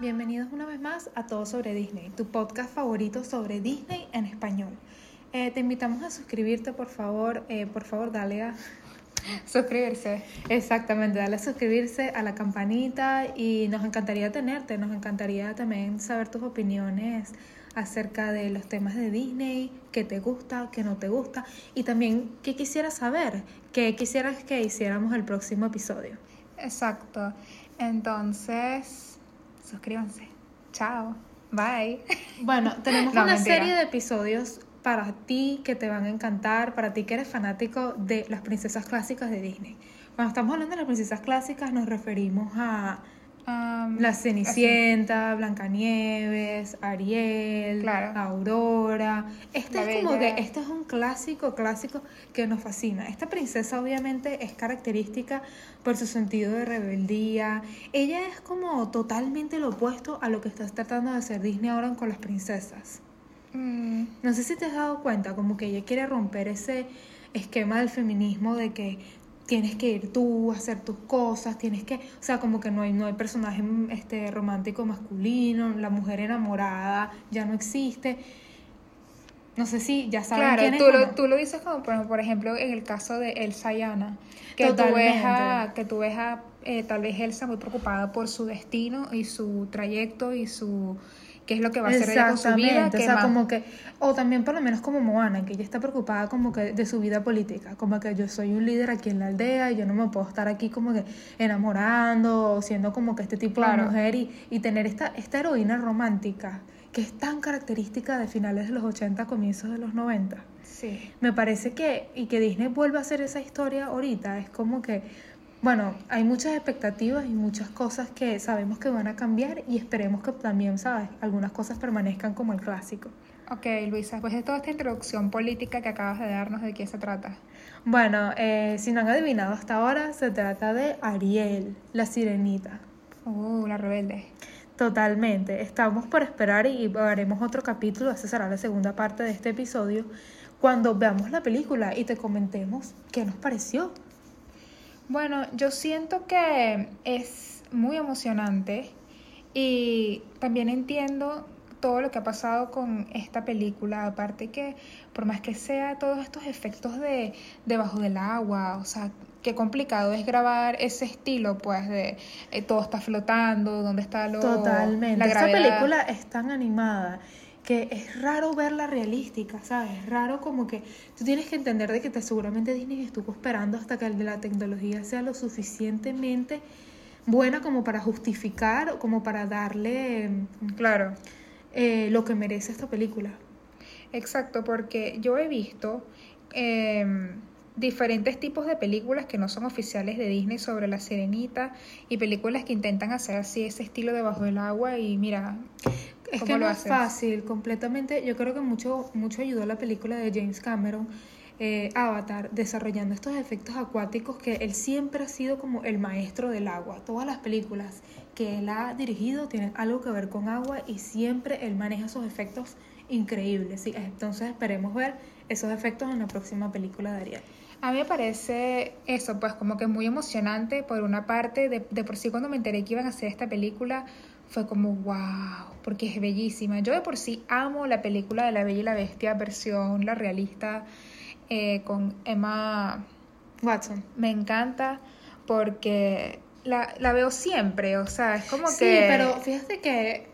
Bienvenidos una vez más a Todo sobre Disney, tu podcast favorito sobre Disney en español. Eh, te invitamos a suscribirte, por favor. Eh, por favor, dale a suscribirse. Exactamente, dale a suscribirse a la campanita y nos encantaría tenerte, nos encantaría también saber tus opiniones acerca de los temas de Disney, qué te gusta, qué no te gusta y también qué quisieras saber, qué quisieras que hiciéramos el próximo episodio. Exacto. Entonces, suscríbanse. Chao. Bye. Bueno, tenemos una serie de episodios para ti que te van a encantar, para ti que eres fanático de las princesas clásicas de Disney. Cuando estamos hablando de las princesas clásicas nos referimos a la Cenicienta, Blancanieves, Ariel, Aurora. Este es como que este es un clásico, clásico que nos fascina. Esta princesa obviamente es característica por su sentido de rebeldía. Ella es como totalmente lo opuesto a lo que estás tratando de hacer Disney ahora con las princesas. Mm. No sé si te has dado cuenta, como que ella quiere romper ese esquema del feminismo de que tienes que ir tú a hacer tus cosas, tienes que, o sea, como que no hay, no hay personaje este, romántico masculino, la mujer enamorada ya no existe. No sé si ya saben claro, quién tú Lo, tú lo dices como, por ejemplo, en el caso de Elsa y Anna, que tú ves a, que tú ves a eh, tal vez Elsa muy preocupada por su destino y su trayecto y su qué es lo que va a hacer ella con su vida. O sea, como que, o también por lo menos como Moana, que ella está preocupada como que de su vida política, como que yo soy un líder aquí en la aldea y yo no me puedo estar aquí como que enamorando o siendo como que este tipo de mujer y, y tener esta, esta heroína romántica que es tan característica de finales de los 80, comienzos de los 90. Sí. Me parece que, y que Disney vuelva a hacer esa historia ahorita, es como que bueno, hay muchas expectativas y muchas cosas que sabemos que van a cambiar y esperemos que también, ¿sabes? Algunas cosas permanezcan como el clásico. Ok, Luisa, después de toda esta introducción política que acabas de darnos, ¿de qué se trata? Bueno, eh, si no han adivinado hasta ahora, se trata de Ariel, la sirenita. Uh, la rebelde. Totalmente. Estamos por esperar y haremos otro capítulo, esa será la segunda parte de este episodio, cuando veamos la película y te comentemos qué nos pareció. Bueno, yo siento que es muy emocionante y también entiendo todo lo que ha pasado con esta película, aparte que por más que sea todos estos efectos de debajo del agua, o sea, qué complicado es grabar ese estilo, pues, de eh, todo está flotando, dónde está lo... Totalmente. La película es tan animada que es raro verla realística, ¿sabes? Es raro como que tú tienes que entender de que te, seguramente Disney estuvo esperando hasta que el de la tecnología sea lo suficientemente buena como para justificar o como para darle, claro, eh, lo que merece esta película. Exacto, porque yo he visto em, diferentes tipos de películas que no son oficiales de Disney sobre la sirenita y películas que intentan hacer así ese estilo debajo del agua y mira, es que no es fácil, completamente. Yo creo que mucho, mucho ayudó la película de James Cameron, eh, Avatar, desarrollando estos efectos acuáticos que él siempre ha sido como el maestro del agua. Todas las películas que él ha dirigido tienen algo que ver con agua y siempre él maneja esos efectos increíbles. ¿sí? Entonces esperemos ver esos efectos en la próxima película de Ariel. A mí me parece eso, pues como que muy emocionante por una parte, de, de por sí cuando me enteré que iban a hacer esta película, fue como wow, porque es bellísima. Yo de por sí amo la película de La Bella y la Bestia, versión la realista, eh, con Emma Watson. Me encanta porque la, la veo siempre, o sea, es como que... Sí, pero fíjate que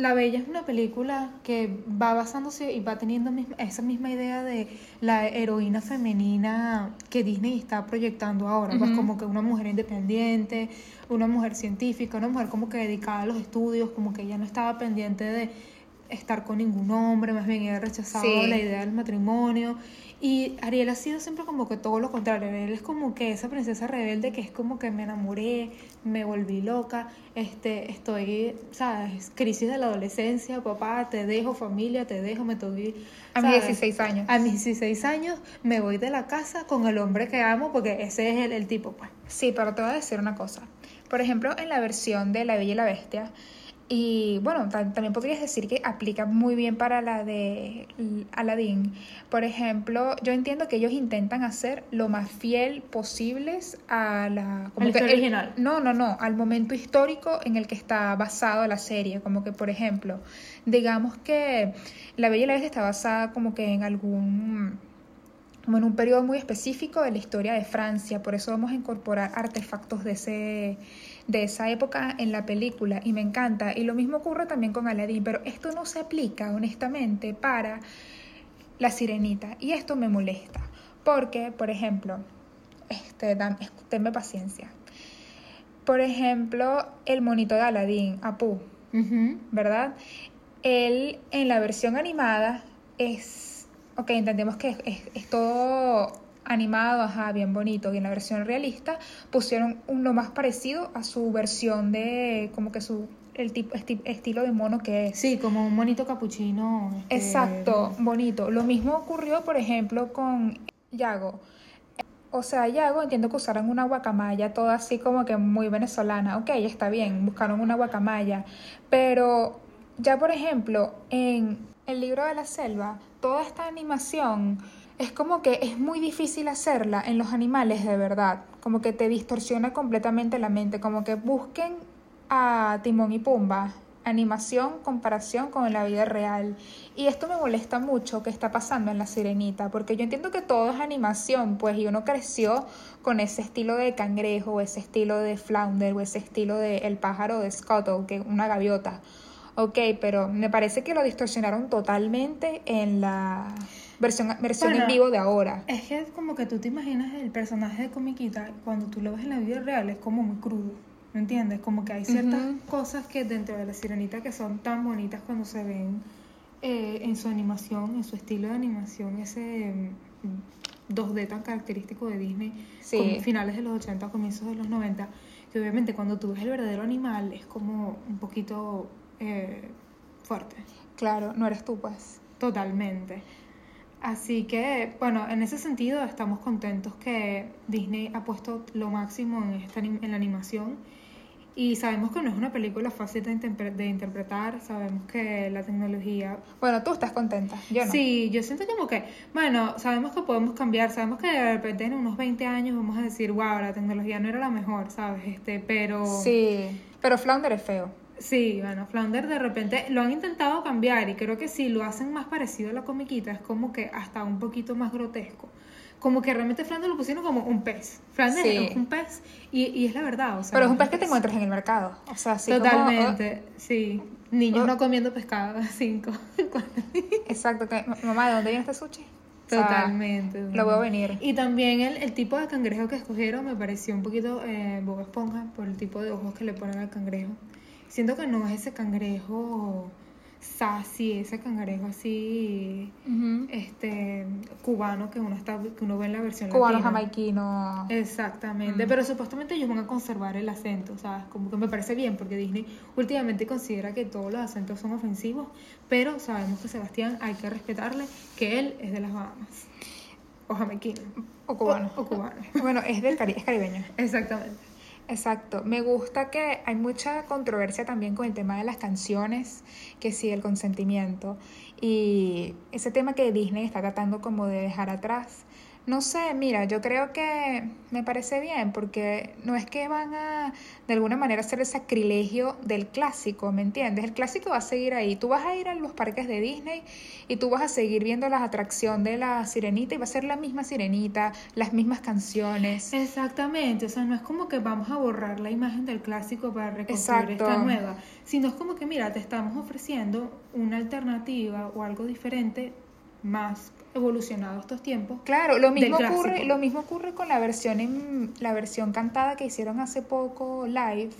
la Bella es una película que va basándose y va teniendo esa misma idea de la heroína femenina que Disney está proyectando ahora, pues como que una mujer independiente, una mujer científica, una mujer como que dedicada a los estudios, como que ella no estaba pendiente de estar con ningún hombre, más bien ella rechazado la idea del matrimonio y Ariel ha sido siempre como que todo lo contrario. Ariel es como que esa princesa rebelde que es como que me enamoré, me volví loca, este, estoy, ¿sabes? Crisis de la adolescencia, papá, te dejo familia, te dejo, me toqué. A mis 16 años. A mis 16 años me voy de la casa con el hombre que amo porque ese es el, el tipo, pues. Sí, pero te voy a decir una cosa. Por ejemplo, en la versión de La Bella y la Bestia, Y bueno, también podrías decir que aplica muy bien para la de Aladdin. Por ejemplo, yo entiendo que ellos intentan hacer lo más fiel posibles a la... Como original. no, no, no, al momento histórico en el que está basado la serie. Como que, por ejemplo, digamos que La Bella y la Bestia está basada como que en algún como en un periodo muy específico de la historia de Francia, por eso vamos a incorporar artefactos de ese de esa época en la película y me encanta. Y lo mismo ocurre también con Aladdin, pero esto no se aplica honestamente para la sirenita y esto me molesta. Porque, por ejemplo, este, tenme paciencia. Por ejemplo, el monito de Aladdin, Apu, ¿verdad? Él en la versión animada es, ok, entendemos que es, es todo animado, ajá, bien bonito. Y en la versión realista pusieron uno más parecido a su versión de como que su el tipo estilo de mono que es. Sí, como un monito capuchino. Este, Exacto, bonito. Lo mismo ocurrió, por ejemplo, con Yago. O sea, Yago entiendo que usaron una guacamaya toda así como que muy venezolana. Ok, está bien, buscaron una guacamaya. Pero ya, por ejemplo, en el libro de la selva, toda esta animación es como que es muy difícil hacerla en los animales de verdad, como que te distorsiona completamente la mente, como que busquen a Timón y Pumba, animación, comparación con la vida real. Y esto me molesta mucho que está pasando en La Sirenita, porque yo entiendo que todo es animación, pues, y uno creció con ese estilo de cangrejo, ese estilo de flounder, o ese estilo de el pájaro de Scottle, que una gaviota. Ok, pero me parece que lo distorsionaron totalmente en la versión, versión en vivo de ahora. Es que es como que tú te imaginas el personaje de comiquita, cuando tú lo ves en la vida real, es como muy crudo. ¿Me entiendes? Como que hay ciertas cosas que dentro de la sirenita que son tan bonitas cuando se ven eh, en su animación, en su estilo de animación, ese 2D mm, tan característico de Disney, finales de los 80, comienzos de los 90, que obviamente cuando tú ves el verdadero animal es como un poquito eh, fuerte. Claro, no eres tú pues. Totalmente. Así que, bueno, en ese sentido estamos contentos que Disney ha puesto lo máximo en, esta, en la animación y sabemos que no es una película fácil de, de, interpretar, sabemos que la tecnología... Bueno, tú estás contenta, yo no. Sí, yo siento como que, bueno, sabemos que podemos cambiar, sabemos que de repente en unos 20 años vamos a decir, wow, la tecnología no era la mejor, ¿sabes? Este, pero... Sí, pero Flounder es feo. Sí, bueno, Flounder de repente lo han intentado cambiar y creo que si lo hacen más parecido a la comiquita es como que hasta un poquito más grotesco. Como que realmente Flounder lo pusieron como un pez. Flounder es un pez y, y, es la verdad. O sea, Pero es un pez que te encuentras en el mercado. O sea, sí. Totalmente, sí. Niños oh. no comiendo pescado a cinco. Exacto. Mamá, ¿de dónde viene este sushi? Totalmente. lo veo venir. Y también el, el, tipo de cangrejo que escogieron me pareció un poquito eh, boba esponja por el tipo de ojos que le ponen al cangrejo. Siento que no es ese cangrejo sassy, ese cangrejo así este cubano que uno está que uno ve en la versión cubano jamaiquino. Exactamente pero supuestamente ellos van a conservar el acento sabes como que me parece bien porque Disney últimamente considera que todos los acentos son ofensivos pero sabemos que Sebastián hay que respetarle que él es de las Bahamas o jamaiquino o cubano. o, cubano. Bueno es del es caribeño. Exactamente Exacto, me gusta que hay mucha controversia también con el tema de las canciones, que sí, el consentimiento, y ese tema que Disney está tratando como de dejar atrás. No sé, mira, yo creo que me parece bien porque no es que van a de alguna manera hacer el sacrilegio del clásico, ¿me entiendes? El clásico va a seguir ahí. Tú vas a ir a los parques de Disney y tú vas a seguir viendo la atracción de la sirenita y va a ser la misma sirenita, las mismas canciones. Exactamente, o sea, no es como que vamos a borrar la imagen del clásico para reconstruir esta nueva, sino es como que, mira, te estamos ofreciendo una alternativa o algo diferente más evolucionado estos tiempos. Claro, lo mismo ocurre, lo mismo ocurre con la versión en, la versión cantada que hicieron hace poco live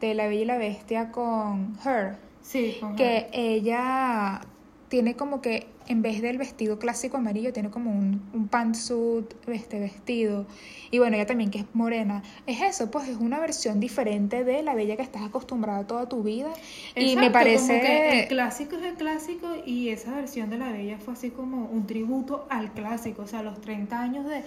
de La Bella y la Bestia con Her. Sí, que ella tiene como que en vez del vestido clásico amarillo, tiene como un, un pantsuit, este vestido. Y bueno, ella también que es morena. Es eso, pues es una versión diferente de la bella que estás acostumbrada toda tu vida. y me parece... que el clásico es el clásico y esa versión de la bella fue así como un tributo al clásico. O sea, los 30 años de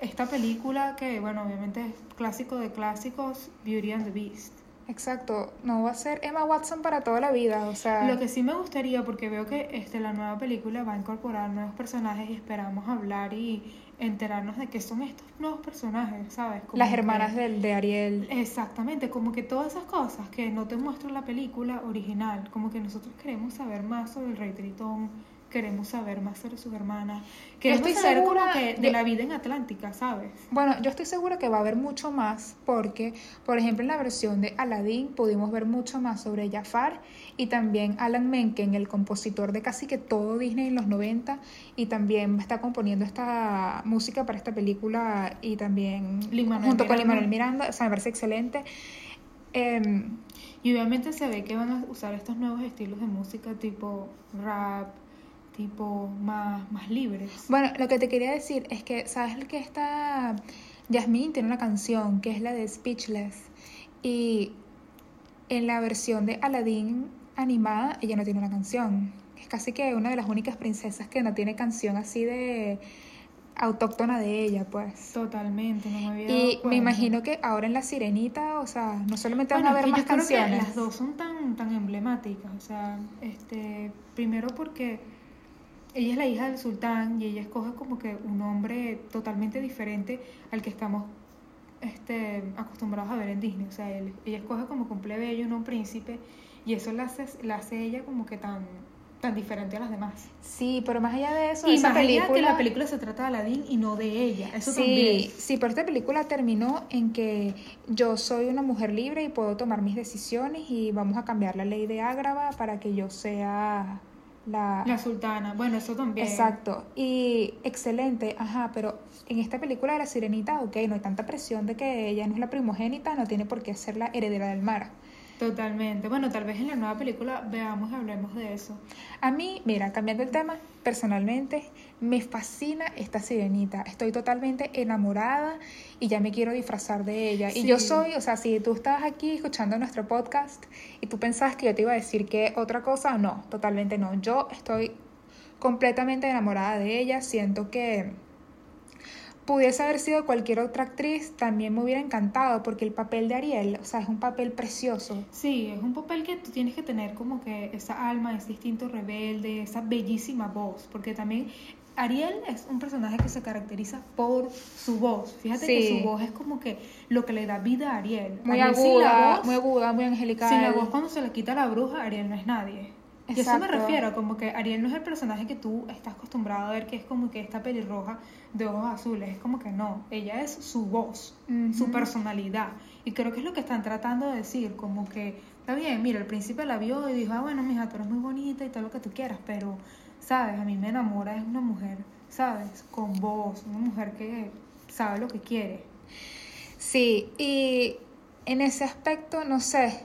esta película que, bueno, obviamente es clásico de clásicos, Beauty and the Beast. Exacto, no va a ser Emma Watson para toda la vida, o sea... Lo que sí me gustaría, porque veo que este, la nueva película va a incorporar nuevos personajes y esperamos hablar y enterarnos de qué son estos nuevos personajes, ¿sabes? Las hermanas del, de Ariel. Exactamente, como que todas esas cosas que no te muestra la película original, como que nosotros queremos saber más sobre el rey Tritón, queremos saber más sobre sus hermanas. Queremos estoy saber segura que de la vida en Atlántica, ¿sabes? Bueno, yo estoy segura que va a haber mucho más porque, por ejemplo, en la versión de Aladdin pudimos ver mucho más sobre Jafar y también Alan Menken, el compositor de casi que todo Disney en los 90 y también está componiendo esta música para esta película y también junto con Lin Miranda, o sea, me parece excelente. Em, y obviamente se ve que van a usar estos nuevos estilos de música tipo rap, tipo más, más libres. Bueno, lo que te quería decir es que, ¿sabes que esta Jasmine tiene una canción que es la de Speechless? Y en la versión de Aladdin animada, ella no tiene una canción. Es casi que una de las únicas princesas que no tiene canción así de autóctona de ella, pues. Totalmente, no me había Y me imagino que ahora en La Sirenita, o sea, no solamente van a haber más canciones. las dos son tan, tan emblemáticas, o sea, este, primero porque ella es la hija del sultán y ella escoge como que un hombre totalmente diferente al que estamos este, acostumbrados a ver en Disney. O sea, ella escoge como que un plebeyo, no un príncipe, y eso la hace, la hace ella como que tan tan diferente a las demás. Sí, pero más allá de eso, y esa más película... que la película se trata de Aladdin y no de ella. Eso sí, también. Sí, pero esta película terminó en que yo soy una mujer libre y puedo tomar mis decisiones y vamos a cambiar la ley de Ágrava para que yo sea la, la sultana, bueno, eso también. Exacto, y excelente, ajá, pero en esta película de la sirenita, ok, no hay tanta presión de que ella no es la primogénita, no tiene por qué ser la heredera del mar. Totalmente. Bueno, tal vez en la nueva película veamos y hablemos de eso. A mí, mira, cambiando el tema, personalmente me fascina esta sirenita. Estoy totalmente enamorada y ya me quiero disfrazar de ella. Y yo soy, o sea, si tú estabas aquí escuchando nuestro podcast y tú pensabas que yo te iba a decir que otra cosa, no, totalmente no. Yo estoy completamente enamorada de ella. Siento que pudiese haber sido cualquier otra actriz, también me hubiera encantado, porque el papel de Ariel, o sea, es un papel precioso. Sí, es un papel que tú tienes que tener como que esa alma, ese instinto rebelde, esa bellísima voz, porque también Ariel es un personaje que se caracteriza por su voz. Fíjate que su voz es como que lo que le da vida a Ariel. Muy aguda, muy aguda, muy angelical. Sin la voz cuando se le quita la bruja, Ariel no es nadie. Y eso me refiero, como que Ariel no es el personaje que tú estás acostumbrado a ver, que es como que esta pelirroja de ojos azules. Es como que no, ella es su voz, su personalidad. Y creo que es lo que están tratando de decir, como que, está bien, mira, el príncipe la vio y dijo, ah, bueno, mija, tú eres muy bonita y todo lo que tú quieras, pero, ¿sabes? A mí me enamora es una mujer, ¿sabes? Con voz, una mujer que sabe lo que quiere. Sí, y en ese aspecto, no sé,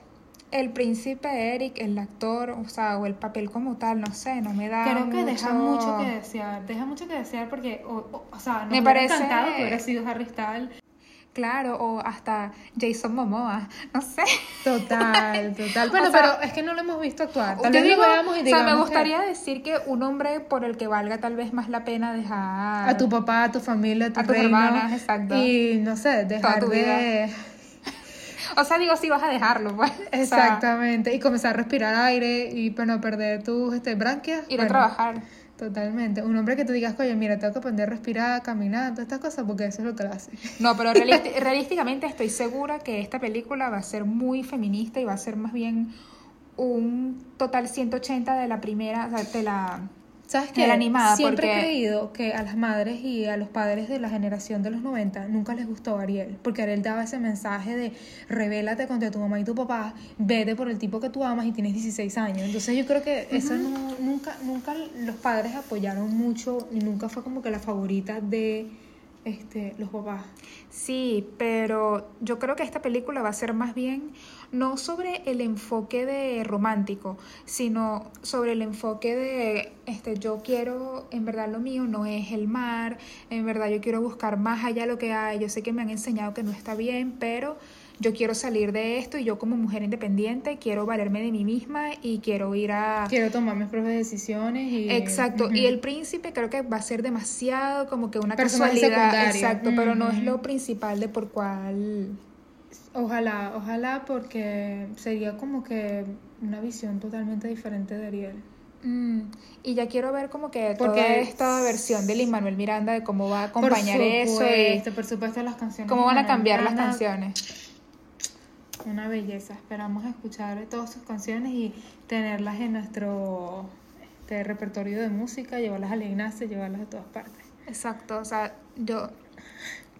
el príncipe Eric, el actor, o sea, o el papel como tal, no sé, no me da Creo que deja mucho que desear, deja mucho que desear porque, o, o, sea, no me parece encantado que hubiera sido Harry Styles. Claro, o hasta Jason Momoa, no sé. Total, total. Bueno, pero es que no lo hemos visto actuar. Tal vez lo veamos y O sea, me gustaría decir que un hombre por el que valga tal vez más la pena dejar... A tu papá, a tu familia, a tu A tus hermanas, exacto. Y, no sé, dejar de... O sea, digo, sí vas a dejarlo, pues. Exactamente. y comenzar a respirar aire y, bueno, perder tus este, branquias. Ir a trabajar. Totalmente. Un hombre que te digas, oye, mira, tengo que aprender a respirar, caminar, todas estas cosas, porque eso es lo que lo hace. No, pero realísticamente estoy segura que esta película va a ser muy feminista y va a ser más bien un total 180 de la primera, de la ¿Sabes qué? animada. Siempre he creído que a las madres y a los padres de la generación de los 90 nunca les gustó Ariel, porque Ariel daba ese mensaje de revélate contra tu mamá y tu papá, vete por el tipo que tú amas y tienes 16 años. Entonces yo creo que eso nunca, nunca los padres apoyaron mucho y nunca fue como que la favorita de este, los papás. Sí, pero yo creo que esta película va a ser más bien no sobre el enfoque de romántico, sino sobre el enfoque de este yo quiero, en verdad lo mío no es el mar, en verdad yo quiero buscar más allá lo que hay, yo sé que me han enseñado que no está bien, pero yo quiero salir de esto y yo como mujer independiente quiero valerme de mí misma y quiero ir a... Quiero tomar mis propias decisiones y... Exacto, y el príncipe creo que va a ser demasiado como que una casualidad. Exacto, pero no es lo principal de por cuál Ojalá, ojalá porque sería como que una visión totalmente diferente de Ariel. Mm, y ya quiero ver como que porque toda esta versión de Lin Manuel Miranda de cómo va a acompañar eso y por supuesto las canciones cómo van a cambiar las canciones. Una belleza esperamos escuchar todas sus canciones y tenerlas en nuestro este, repertorio de música llevarlas a la Ignacia llevarlas a todas partes. Exacto o sea yo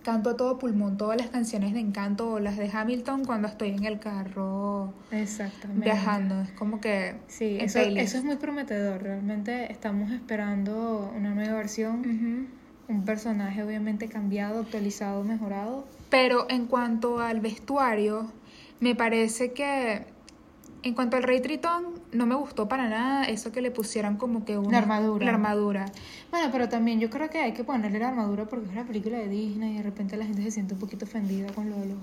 canto a todo pulmón todas las canciones de Encanto o las de Hamilton cuando estoy en el carro Exactamente. viajando. Es como que... Sí, eso, eso, es muy prometedor. Realmente estamos esperando una nueva versión. Un personaje obviamente cambiado, actualizado, mejorado. Pero en cuanto al vestuario, me parece que en cuanto al Rey Tritón, no me gustó para nada eso que le pusieran como que una... La armadura. La armadura. Bueno, pero también yo creo que hay que ponerle la armadura porque es una película de Disney y de repente la gente se siente un poquito ofendida con lo de los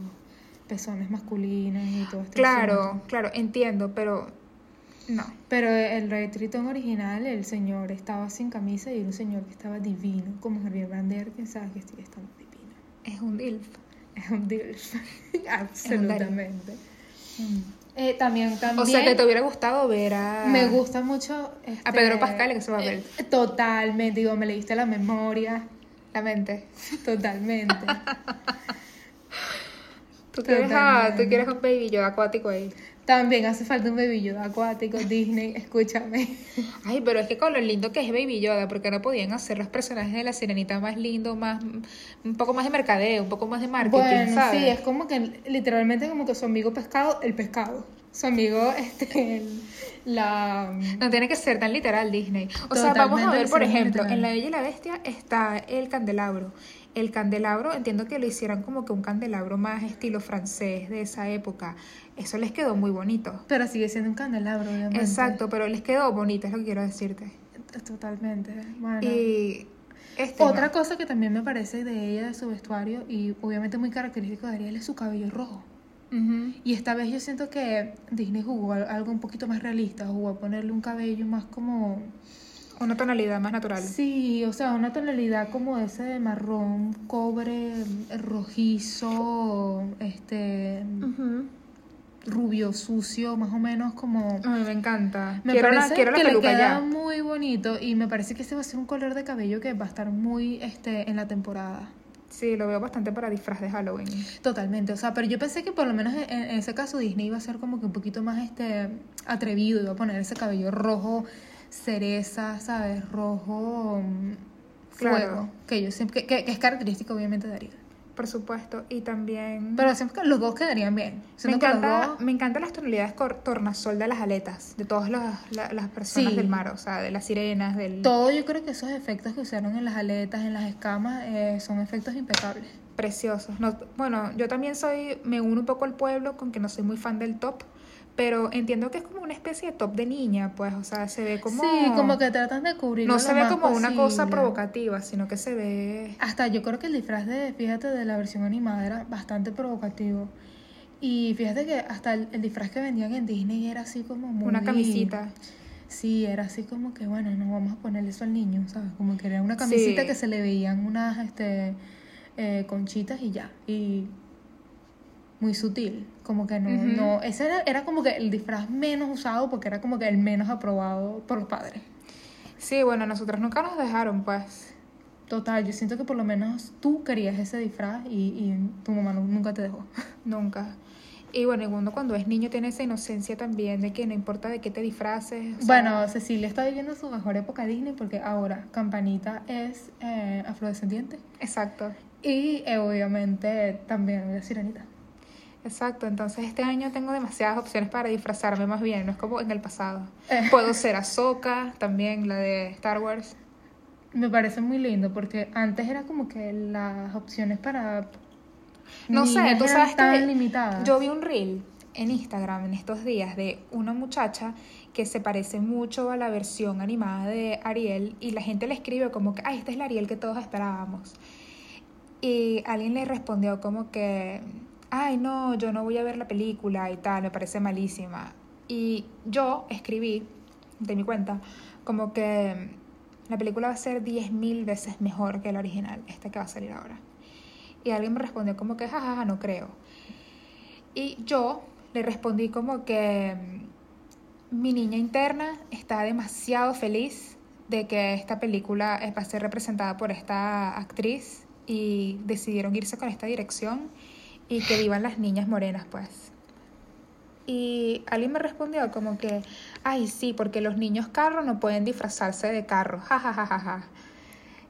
pezones masculinos y todo esto. Claro, claro, entiendo, pero no. Pero el Rey Tritón original, el señor estaba sin camisa y era un señor que estaba divino, como Javier Brander, que sabe que está divino. Es un DILF. Es un DILF, absolutamente. Eh, también, también. O sea, que te hubiera gustado ver a. Me gusta mucho. a Pedro este, Pascal, que se va a ver. Eh, totalmente, digo, me leíste la memoria. La mente. Totalmente. ¿Tú, quieres, a, tú quieres un baby yo acuático ahí. También hace falta un Baby Yoda acuático, Disney, escúchame. Ay, pero es que con lo lindo que es Baby Yoda, porque no podían hacer los personajes de la sirenita más lindo, más un poco más de mercadeo, un poco más de marketing, bueno, sí, es como que literalmente como que su amigo pescado, el pescado. Su amigo, este, la... No tiene que ser tan literal Disney. O sea, vamos a ver, por ejemplo, en La Bella y la Bestia está el candelabro. El candelabro, entiendo que lo hicieran como que un candelabro más estilo francés de esa época. Eso les quedó muy bonito. Pero sigue siendo un candelabro, obviamente. Exacto, pero les quedó bonito, es lo que quiero decirte. Totalmente. Bueno. Y este otra cosa que también me parece de ella, de su vestuario, y obviamente muy característico de Ariel, es su cabello rojo. Y esta vez yo siento que Disney jugó algo un poquito más realista, jugó a ponerle un cabello más como... Una tonalidad más natural. Sí, o sea, una tonalidad como ese de marrón, cobre, rojizo, este rubio, sucio, más o menos como... Ay, me encanta. Me parece que le queda muy bonito y me parece que ese va a ser un color de cabello que va a estar muy este, en la temporada. Sí, lo veo bastante para disfraz de Halloween. Totalmente, o sea, pero yo pensé que por lo menos en, ese caso Disney iba a ser como que un poquito más este atrevido, iba a poner ese cabello rojo cereza, ¿sabes? Rojo mm, fuego, que yo siempre que, que, es característico obviamente de Ariel por supuesto, y también... Pero siempre que los dos quedarían bien. Me encanta, me encantan las tonalidades tornasol de las aletas, de todas las, las personas del mar, o sea, de las sirenas, del... Todo yo creo que esos efectos que usaron en las aletas, en las escamas, eh, son efectos impecables. Preciosos. No, bueno, yo también soy, me uno un poco al pueblo, con que no soy muy fan del top, pero entiendo que es como una especie de top de niña, pues, o sea, se ve como... Sí, como que tratan de cubrir. No se ve como una cosa provocativa, sino que se ve... Hasta yo creo que el disfraz de, fíjate, de la versión animada era bastante provocativo. Y fíjate que hasta el, disfraz que vendían en Disney era así como muy... Una camisita. Sí, era así como que, bueno, no vamos a ponerle eso al niño, ¿sabes? Como que era una camisita que se le veían unas, este, eh, conchitas y ya. Y muy sutil. Como que no, no, ese era, era, como que el disfraz menos usado porque era como que el menos aprobado por los padres. Sí, bueno, nosotros nunca nos dejaron, pues. Total, yo siento que por lo menos tú querías ese disfraz y, y tu mamá nunca te dejó. nunca. Y bueno, y cuando es niño tiene esa inocencia también de que no importa de qué te disfraces. bueno, Cecilia está viviendo su mejor época Disney porque ahora Campanita es eh, afrodescendiente. Exacto. Y eh, obviamente también es sirenita. Exacto, entonces este año tengo demasiadas opciones para disfrazarme más bien, no es como en el pasado. Eh. Puedo ser Ahsoka, también la de Star Wars. Me parece muy lindo porque antes era como que las opciones para... No sé, tú sabes que limitadas. yo vi un reel en Instagram en estos días de una muchacha que se parece mucho a la versión animada de Ariel y la gente le escribe como que, ay, esta es la Ariel que todos esperábamos. Y alguien le respondió como que ay no, yo no voy a ver la película y tal, me parece malísima. Y yo escribí de mi cuenta como que la película va a ser 10.000 veces mejor que la original, esta que va a salir ahora. Y alguien me respondió como que, jajaja, no creo. Y yo le respondí como que mi niña interna está demasiado feliz de que esta película va a ser representada por esta actriz y decidieron irse con esta dirección y que vivan las niñas morenas, pues. Y alguien me respondió como que, ay, sí, porque los niños carro no pueden disfrazarse de carro, ja, ja, ja, ja, ja.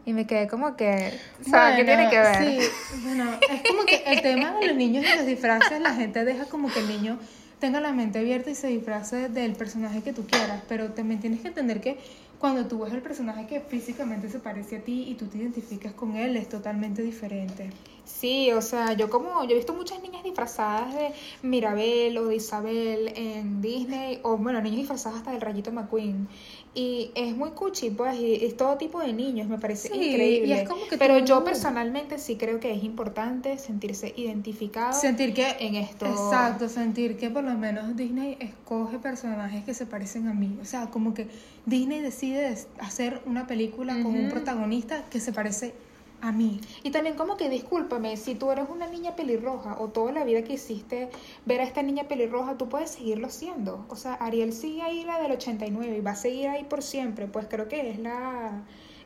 Y me quedé como que, ¿sabes qué tiene que ver? Sí, bueno, es como que el tema de los niños y los disfraces, la gente deja como que el niño tenga la mente abierta y se disfrace del personaje que tú quieras, pero también tienes que entender que cuando tú ves el personaje que físicamente se parece a ti y tú te identificas con él, es totalmente diferente. Sí, o sea, yo como, yo he visto muchas niñas disfrazadas de Mirabel o de Isabel en Disney, o bueno, niños disfrazados hasta del Rayito McQueen. Y es muy cuchi, pues, y es todo tipo de niños, me parece increíble. Pero yo personalmente sí creo que es importante sentirse identificado sentir que en esto. Exacto, sentir que por lo menos Disney escoge personajes que se parecen a mí. O sea, como que Disney decide hacer una película con un protagonista que se parece a mí. Y también como que discúlpame, si tú eres una niña pelirroja o toda la vida que hiciste ver a esta niña pelirroja, tú puedes seguirlo siendo. O sea, Ariel sigue ahí la del 89 y va a seguir ahí por siempre, pues creo que es la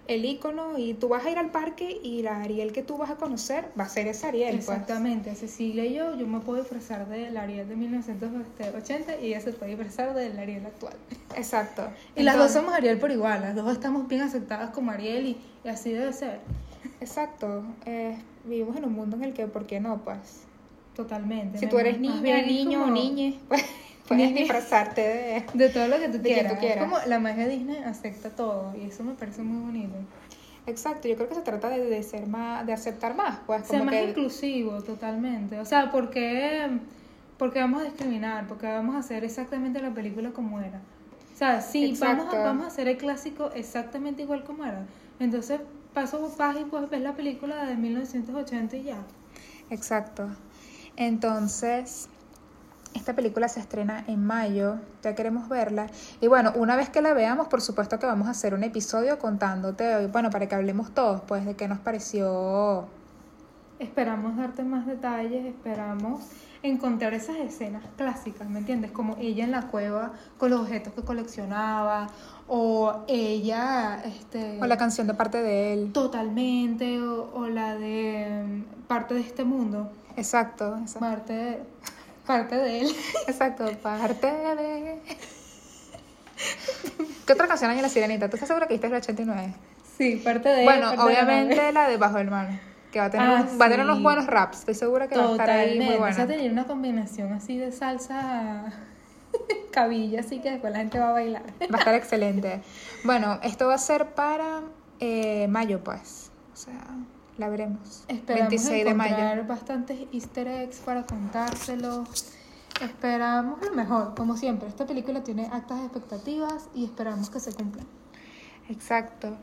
el icono y tú vas a ir al parque y la Ariel que tú vas a conocer va a ser esa Ariel. Pues. Exactamente, Cecilia y yo, yo me puedo disfrazar de la Ariel de 1980 y ella se puede disfrazar de la Ariel actual. Exacto. Y las dos somos Ariel por igual, las dos estamos bien aceptadas como Ariel y, y así debe ser. Exacto, eh, vivimos en un mundo en el que, ¿por qué no? Pues totalmente. Si tú eres niña, niño o niñe, pues puedes disfrazarte de, de todo lo que tú, quieras. Es como la magia de Disney acepta todo y eso me parece muy bonito. Exacto, yo creo que se trata de, ser más, de aceptar más, pues ser más inclusivo, totalmente. O sea, porque porque vamos a discriminar, porque vamos a hacer exactamente la película como era. O sea, sí, vamos a, vamos a hacer el clásico exactamente igual como era. Entonces, paso paz y pues ves la película de 1980 y ya. Exacto. Entonces, esta película se estrena en mayo, ya queremos verla. Y bueno, una vez que la veamos, por supuesto que vamos a hacer un episodio contándote, bueno, para que hablemos todos, pues, de qué nos pareció. Esperamos darte más detalles, esperamos encontrar esas escenas clásicas, ¿me entiendes? Como ella en la cueva con los objetos que coleccionaba, o ella, este... O la canción de parte de él. Totalmente, o, la de mm, parte de este mundo. Exacto, Parte, de, parte de él. Exacto, parte de... ¿Qué otra canción hay en La Sirenita? ¿Tú estás segura que viste el 89? Sí, parte de Bueno, obviamente la de Bajo el Mar que va a tener, ah, va a tener unos buenos raps. Estoy segura que va a estar ahí muy buena. Va a tener una combinación así de salsa cabilla, así que después la gente va a bailar. Va a estar excelente. Bueno, esto va a ser para eh, mayo, pues. O sea, la veremos. Esperamos 26 de mayo. bastantes easter eggs para contárselos. Esperamos lo mejor, como siempre. Esta película tiene altas expectativas y esperamos que se cumplan. Exacto.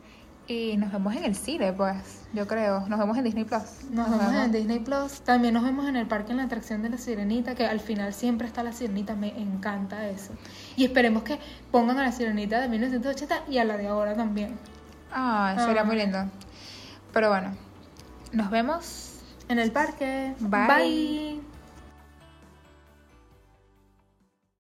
Y nos vemos en el cine, pues, yo creo. Nos vemos en Disney Plus. Nos, vemos, en Disney Plus. También nos vemos en el parque en la atracción de la Sirenita, que al final siempre está la Sirenita. Me encanta eso. Y esperemos que pongan a la Sirenita de 1980 y a la de ahora también. Ah, sería muy lindo. Pero bueno, nos vemos en el parque. Bye.